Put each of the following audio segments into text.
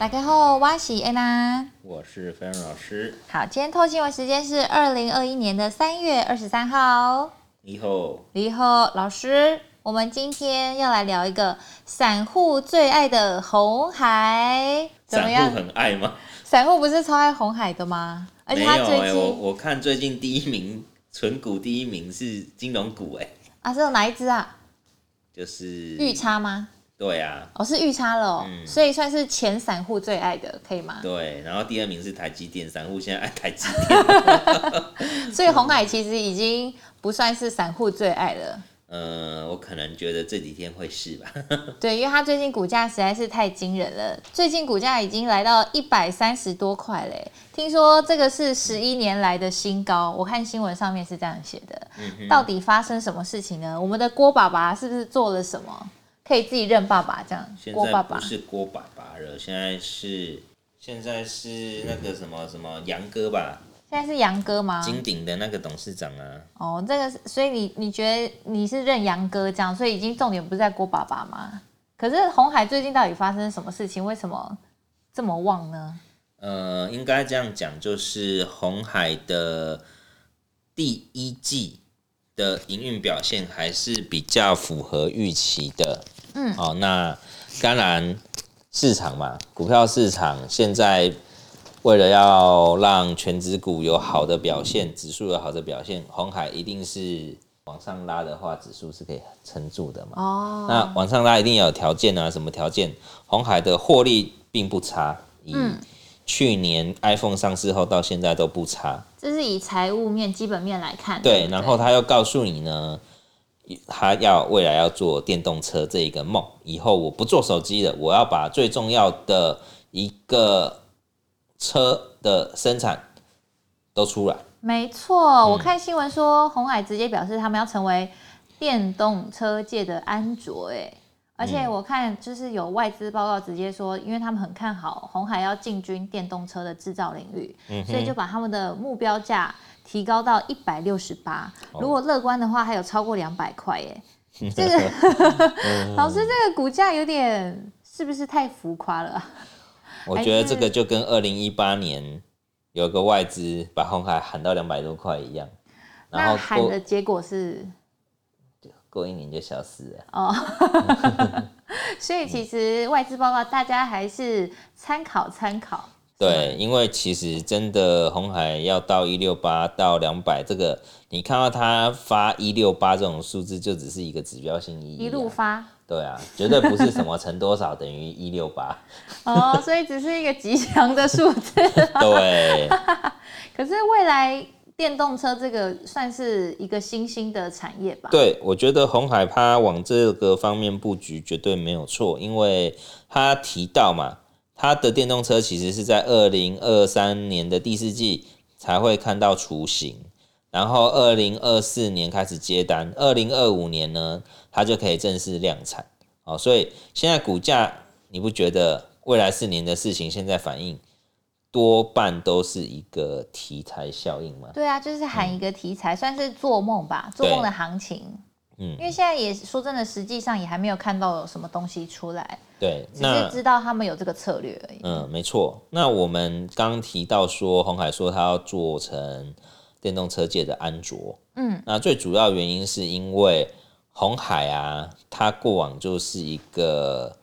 大家好，我是安娜，我是飞扬老师。好，今天透新闻时间是二零二一年的三月二十三号。你好，你好，老师，我们今天要来聊一个散户最爱的红海，怎么样？散户很爱吗？散户不是超爱红海的吗？而且他最近，欸、我我看最近第一名，存股第一名是金融股，哎，啊，是有哪一只啊？就是裕差吗？对啊，哦，是预差了，哦，嗯，所以算是前散户最爱的，可以吗？对，然后第二名是台积电，散户现在爱台积电，所以红海其实已经不算是散户最爱了。呃，我可能觉得这几天会是吧。对，因为它最近股价实在是太惊人了，最近股价已经来到一百三十多块嘞。听说这个是十一年来的新高，我看新闻上面是这样写的。嗯。到底发生什么事情呢？我们的郭爸爸是不是做了什么，可以自己认爸爸这样？郭爸爸不是郭爸爸了，现在是现在是那个什么什么杨哥吧。现在是杨哥吗？金鼎的那个董事长啊。哦，这个，所以你你觉得你是认杨哥这样，所以已经重点不是在郭爸爸吗？可是红海最近到底发生什么事情？为什么这么旺呢？呃，应该这样讲，就是红海的第一季的营运表现还是比较符合预期的。嗯，哦，那当然市场嘛，股票市场现在。为了要让全指股有好的表现，指数有好的表现，红海一定是往上拉的话，指数是可以撑住的嘛。哦。那往上拉一定要有条件啊，什么条件？红海的获利并不差，以去年 iPhone 上市后到现在都不差。这是以财务面、基本面来看。对，然后他又告诉你呢，他要未来要做电动车这一个梦，以后我不做手机了，我要把最重要的一个。车的生产都出来，没错。我看新闻说，红海直接表示他们要成为电动车界的安卓，哎，而且我看就是有外资报告直接说，因为他们很看好红海要进军电动车的制造领域，所以就把他们的目标价提高到一百六十八。如果乐观的话，还有超过两百块，耶，这个 老师，这个股价有点是不是太浮夸了？我觉得这个就跟二零一八年有个外资把红海喊到两百多块一样，然后喊的结果是过一年就消失了。哦，所以其实外资报告大家还是参考参考。对，因为其实真的红海要到一六八到两百，这个你看到他发一六八这种数字，就只是一个指标性意义，啊，一路发。对啊，绝对不是什么乘多少等于一六八哦，所以只是一个吉祥的数字。对，可是未来电动车这个算是一个新兴的产业吧？对，我觉得红海它往这个方面布局绝对没有错，因为他提到嘛，他的电动车其实是在二零二三年的第四季才会看到雏形，然后二零二四年开始接单，二零二五年呢，它就可以正式量产，哦，所以现在股价你不觉得未来四年的事情现在反应多半都是一个题材效应吗？对啊，就是喊一个题材，嗯、算是做梦吧，做梦的行情。嗯，因为现在也说真的，实际上也还没有看到有什么东西出来。对，只是知道他们有这个策略而已。嗯，没错。那我们刚提到说，红海说他要做成电动车界的安卓。嗯，那最主要原因是因为。红海啊，它过往就是一个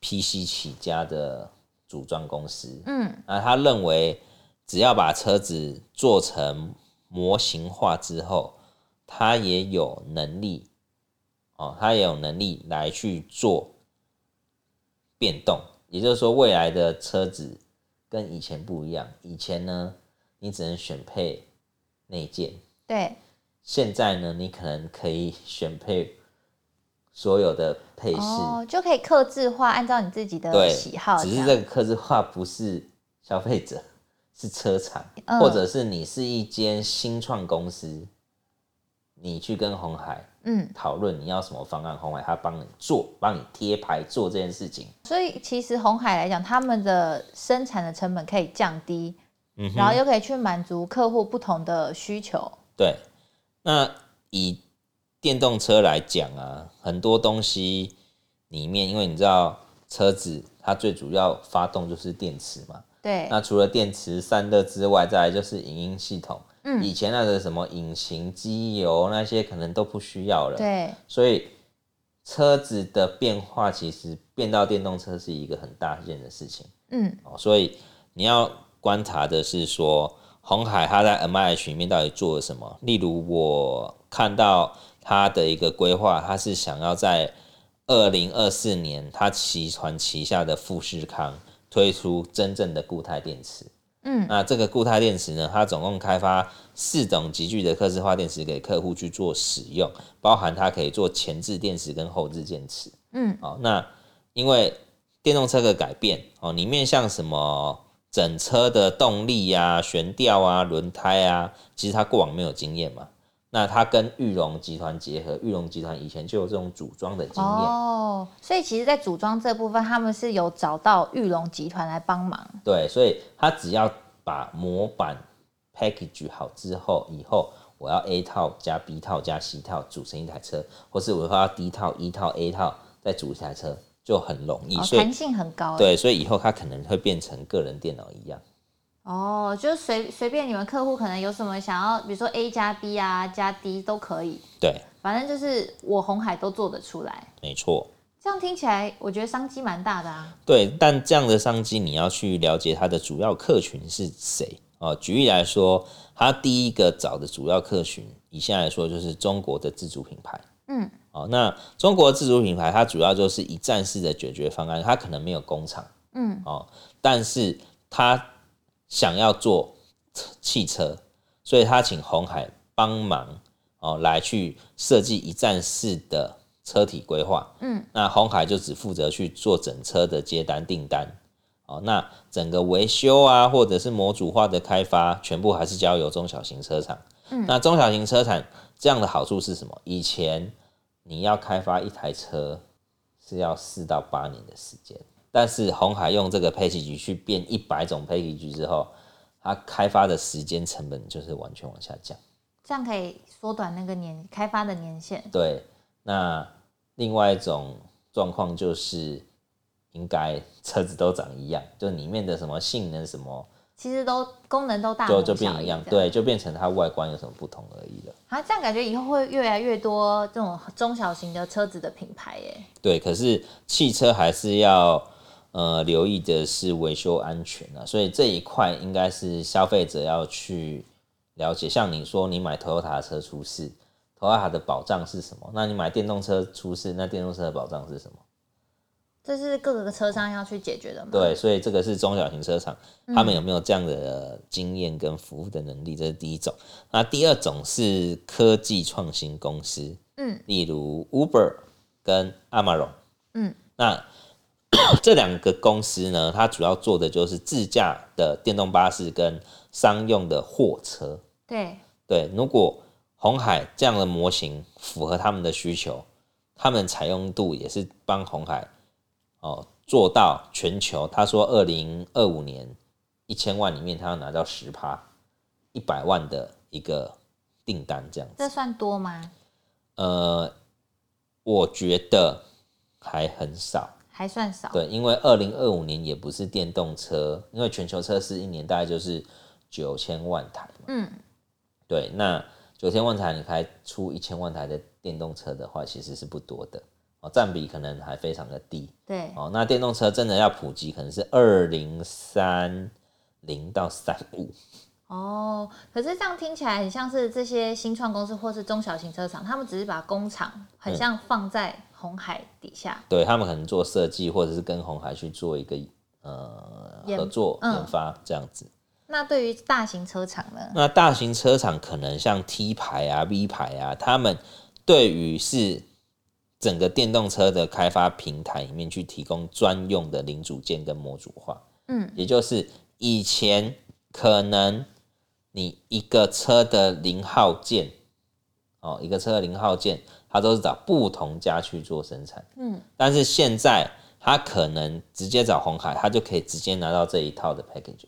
PC 起家的组装公司。嗯，那他认为，只要把车子做成模型化之后，他也有能力哦，他也有能力来去做变动。也就是说，未来的车子跟以前不一样。以前呢，你只能选配内件。对。现在呢，你可能可以选配所有的配饰，哦，就可以客制化，按照你自己的喜好。只是这个客制化不是消费者，是车厂，嗯，或者是你是一间新创公司，你去跟红海嗯讨论你要什么方案，红海他帮你做，帮你贴牌做这件事情。所以其实红海来讲，他们的生产的成本可以降低，嗯，然后又可以去满足客户不同的需求。对。那以电动车来讲啊，很多东西里面，因为你知道车子它最主要发动就是电池嘛。对。那除了电池散热之外，再来就是影音系统。嗯。以前那个什么引擎、机油那些可能都不需要了。对。所以车子的变化其实变到电动车是一个很大件的事情。嗯。哦，所以你要观察的是说，红海它在 MIH 里面到底做了什么？例如我看到它的一个规划，它是想要在二零二四年，它集团旗下的富士康推出真正的固态电池。嗯，那这个固态电池呢，它总共开发四种极具的客制化电池给客户去做使用，包含它可以做前置电池跟后置电池。嗯，哦，那因为电动车的改变哦，里面像什么整车的动力啊、悬吊啊、轮胎啊，其实它过往没有经验嘛。那他跟玉龙集团结合，玉龙集团以前就有这种组装的经验哦，所以其实，在组装这部分，他们是有找到玉龙集团来帮忙。对，所以他只要把模板 package 好之后，以后我要 A 套加 B 套加 C 套组成一台车，或是我要 D 套、E 套、A 套再组一台车，就很容易，弹性很高。对，所以以后它可能会变成个人电脑一样。哦，就是随随便你们客户可能有什么想要，比如说 A 加 B 啊加 D 都可以。对，反正就是我红海都做得出来。没错。这样听起来，我觉得商机蛮大的啊。对，但这样的商机你要去了解它的主要客群是谁哦。举例来说，它第一个找的主要客群，以下来说就是中国的自主品牌。嗯。哦，那中国自主品牌它主要就是一站式的解决方案，它可能没有工厂。嗯。哦，但是它。想要做汽车，所以他请红海帮忙哦，来去设计一站式的车体规划。嗯，那红海就只负责去做整车的接单订单。哦，那整个维修啊，或者是模组化的开发，全部还是交由中小型车厂。嗯，那中小型车厂这样的好处是什么？以前你要开发一台车是要四到八年的时间。但是红海用这个 package 去变一百种 package 之后，它开发的时间成本就是完全往下降，这样可以缩短那个年开发的年限。对，那另外一种状况就是，应该车子都长一样，就里面的什么性能什么。其实都功能都大就就变一样，对，就变成它外观有什么不同而已了。啊，这样感觉以后会越来越多这种中小型的车子的品牌耶。对，可是汽车还是要呃留意的是维修安全啊，所以这一块应该是消费者要去了解。像你说你买 Toyota 车出事，Toyota 的保障是什么？那你买电动车出事，那电动车的保障是什么？这是各个车商要去解决的吗？对，所以这个是中小型车厂，他们有没有这样的经验跟服务的能力？这是第一种。那第二种是科技创新公司，嗯，例如 Uber 跟 Amazon，嗯，那 这两个公司呢，它主要做的就是自驾的电动巴士跟商用的货车。对对，如果红海这样的模型符合他们的需求，他们采用度也是帮红海。哦，做到全球，他说二零二五年一千万里面，他要拿到十趴，一百万的一个订单，这样子。这算多吗？呃，我觉得还很少，还算少。对，因为二零二五年也不是电动车，因为全球车市一年大概就是九千万台嘛。嗯，对，那九千万台你开出一千万台的电动车的话，其实是不多的哦。占比可能还非常的低，对哦。那电动车真的要普及，可能是二零三零到三五。哦，可是这样听起来很像是这些新创公司或是中小型车厂，他们只是把工厂很像放在红海底下，嗯、对他们可能做设计，或者是跟红海去做一个呃合作研发这样子。那对于大型车厂呢？那大型车厂可能像 T 牌啊、V 牌啊，他们对于是。整个电动车的开发平台里面去提供专用的零组件跟模组化，嗯，也就是以前可能你一个车的零号件，哦，一个车的零号件，它都是找不同家去做生产，嗯，但是现在它可能直接找红海，它就可以直接拿到这一套的 package。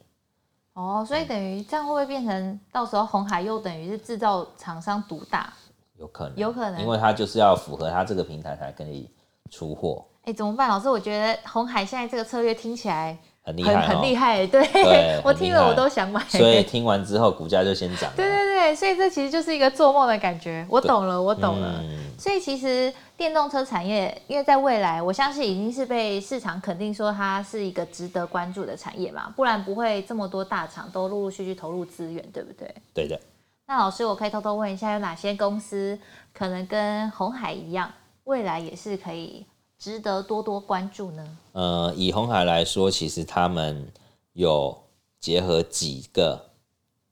哦，所以等于这样会不会变成到时候红海又等于是制造厂商独大？有可能，有可能，因为它就是要符合它这个平台才可以出货。哎，怎么办？老师，我觉得红海现在这个策略听起来很厉害，很厉害。对，对 我听了我都想买。所以听完之后，股价就先涨。对对对，所以这其实就是一个做梦的感觉。我懂了，我懂了。嗯、所以其实电动车产业，因为在未来，我相信已经是被市场肯定说它是一个值得关注的产业嘛，不然不会这么多大厂都陆陆续续投入资源，对不对？对的。那老师，我可以偷偷问一下，有哪些公司可能跟红海一样，未来也是可以？值得多多关注呢。呃，以红海来说，其实他们有结合几个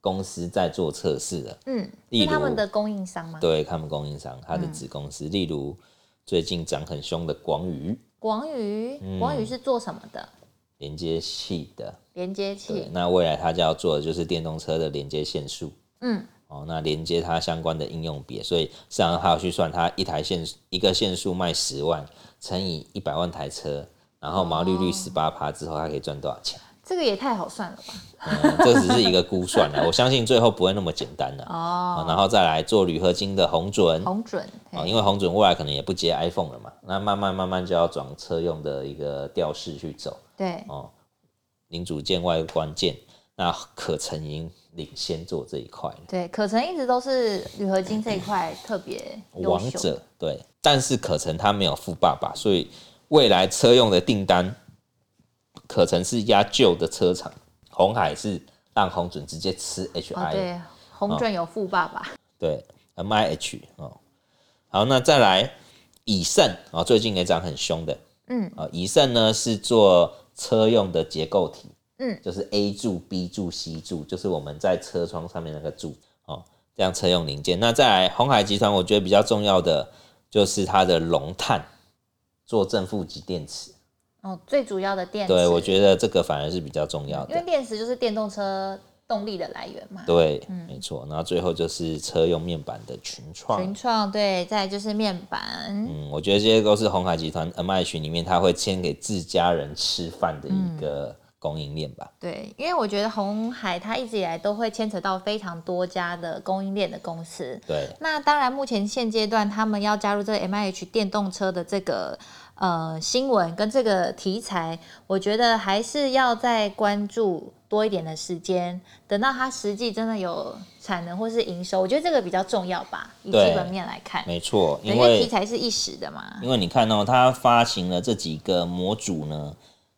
公司在做测试的。嗯，例如是他们的供应商吗？对，他们供应商，他的子公司，嗯、例如最近涨很凶的广宇。广宇，广宇是做什么的？连接器的。连接器。那未来他就要做的就是电动车的连接线束。嗯。哦，那连接它相关的应用别，所以市场上还要去算，它一台线一个线束卖十万。乘以一百万台车，然后毛利率十八趴之后，它可以赚多少钱？这个也太好算了吧？嗯，这只是一个估算了，我相信最后不会那么简单了。哦，然后再来做铝合金的红准，红准啊，因为红准未来可能也不接 iPhone 了嘛，那慢慢慢慢就要转车用的一个调式去走。对，哦，零组件外观件，那可成已领先做这一块。对，可成一直都是铝合金这一块特别王者。对。但是可成他没有富爸爸，所以未来车用的订单，可成是压旧的车厂，红海是让红准直接吃 H I。哦、对，红准有富爸爸。哦、对，M I H 哦。好，那再来以盛啊，最近也涨很凶的。嗯啊，以盛呢是做车用的结构体，嗯，就是 A 柱、B 柱、C 柱，就是我们在车窗上面那个柱哦，这样车用零件。那再来鸿海集团，我觉得比较重要的。就是它的龙碳做正负极电池哦，最主要的电池。对，我觉得这个反而是比较重要的，因为电池就是电动车动力的来源嘛。对，嗯、没错。然后最后就是车用面板的群创，群创对，再来就是面板。嗯，我觉得这些都是红海集团 MH 里面他会签给自家人吃饭的一个。嗯供应链吧，对，因为我觉得红海它一直以来都会牵扯到非常多家的供应链的公司。对，那当然目前现阶段他们要加入这个 MIH 电动车的这个呃新闻跟这个题材，我觉得还是要再关注多一点的时间，等到它实际真的有产能或是营收，我觉得这个比较重要吧。以基本面来看，没错，因为题材是一时的嘛。因为你看哦，它发行了这几个模组呢。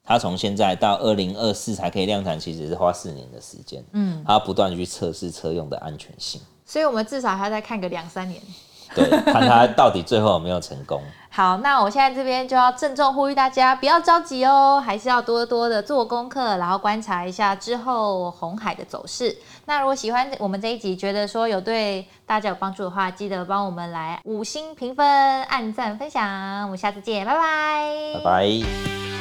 它从现在到二零二四才可以量产，其实是花四年的时间。嗯，它不断去测试车用的安全性。所以，我们至少还要再看个两三年。对，看它到底最后有没有成功。好，那我现在这边就要郑重呼吁大家，不要着急哦，还是要多多的做功课，然后观察一下之后红海的走势。那如果喜欢我们这一集，觉得说有对大家有帮助的话，记得帮我们来五星评分、按赞、分享。我们下次见，拜拜，拜拜。